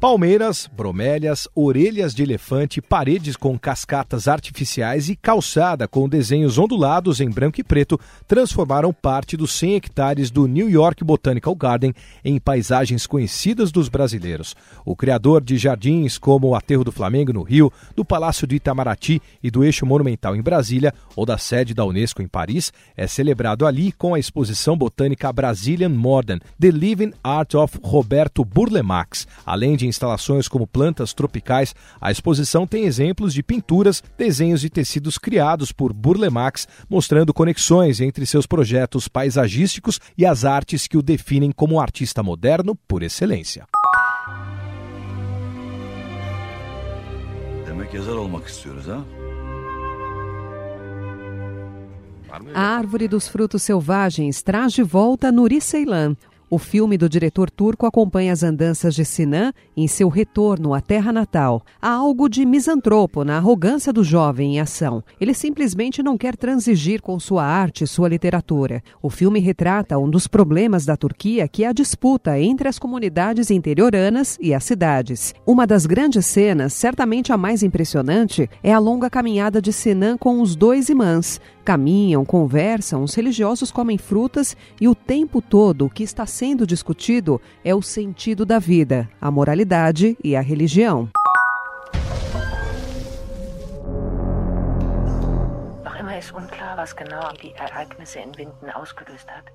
Palmeiras, bromélias, orelhas de elefante, paredes com cascatas artificiais e calçada com desenhos ondulados em branco e preto transformaram parte dos 100 hectares do New York Botanical Garden em paisagens conhecidas dos brasileiros. O criador de jardins como o Aterro do Flamengo no Rio, do Palácio do Itamaraty e do Eixo Monumental em Brasília, ou da sede da Unesco em Paris, é celebrado ali com a exposição botânica Brazilian Modern, The Living Art of Roberto Burlemax, além de instalações como plantas tropicais, a exposição tem exemplos de pinturas, desenhos e tecidos criados por Burle Marx, mostrando conexões entre seus projetos paisagísticos e as artes que o definem como artista moderno por excelência. Demek yazar olmak istiyoruz ha? A árvore dos frutos selvagens traz de volta Nuri Ceylan, o filme do diretor turco acompanha as andanças de Sinan em seu retorno à terra natal. Há algo de misantropo na arrogância do jovem em ação. Ele simplesmente não quer transigir com sua arte e sua literatura. O filme retrata um dos problemas da Turquia, que é a disputa entre as comunidades interioranas e as cidades. Uma das grandes cenas, certamente a mais impressionante, é a longa caminhada de Sinan com os dois imãs. Caminham, conversam, os religiosos comem frutas e o tempo todo o que está sendo discutido é o sentido da vida, a moralidade e a religião. Noch ist unklar, was genau die Ereignisse in Winden ausgelöst hat.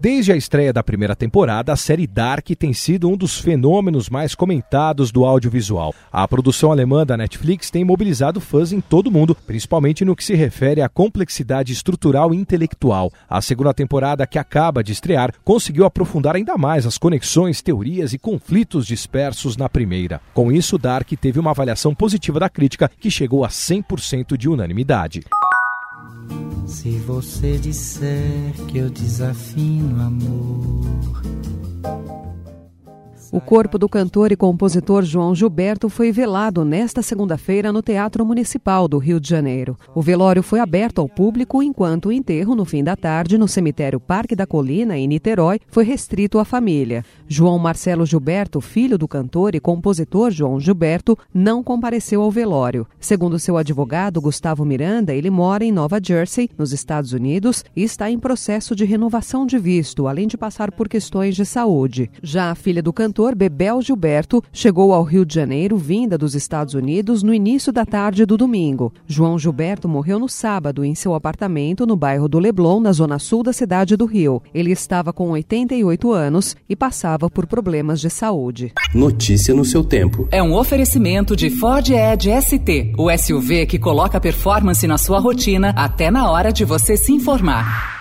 Desde a estreia da primeira temporada, a série Dark tem sido um dos fenômenos mais comentados do audiovisual. A produção alemã da Netflix tem mobilizado fãs em todo o mundo, principalmente no que se refere à complexidade estrutural e intelectual. A segunda temporada, que acaba de estrear, conseguiu aprofundar ainda mais as conexões, teorias e conflitos dispersos na primeira. Com isso, Dark teve uma avaliação positiva da crítica, que chegou a 100% de unanimidade. Se você disser que eu desafino amor o corpo do cantor e compositor João Gilberto foi velado nesta segunda-feira no Teatro Municipal do Rio de Janeiro. O velório foi aberto ao público enquanto o enterro, no fim da tarde, no cemitério Parque da Colina, em Niterói, foi restrito à família. João Marcelo Gilberto, filho do cantor e compositor João Gilberto, não compareceu ao velório. Segundo seu advogado, Gustavo Miranda, ele mora em Nova Jersey, nos Estados Unidos, e está em processo de renovação de visto, além de passar por questões de saúde. Já a filha do cantor, cantor Bebel Gilberto chegou ao Rio de Janeiro vinda dos Estados Unidos no início da tarde do domingo. João Gilberto morreu no sábado em seu apartamento no bairro do Leblon, na zona sul da cidade do Rio. Ele estava com 88 anos e passava por problemas de saúde. Notícia no seu tempo. É um oferecimento de Ford Edge ST, o SUV que coloca performance na sua rotina até na hora de você se informar.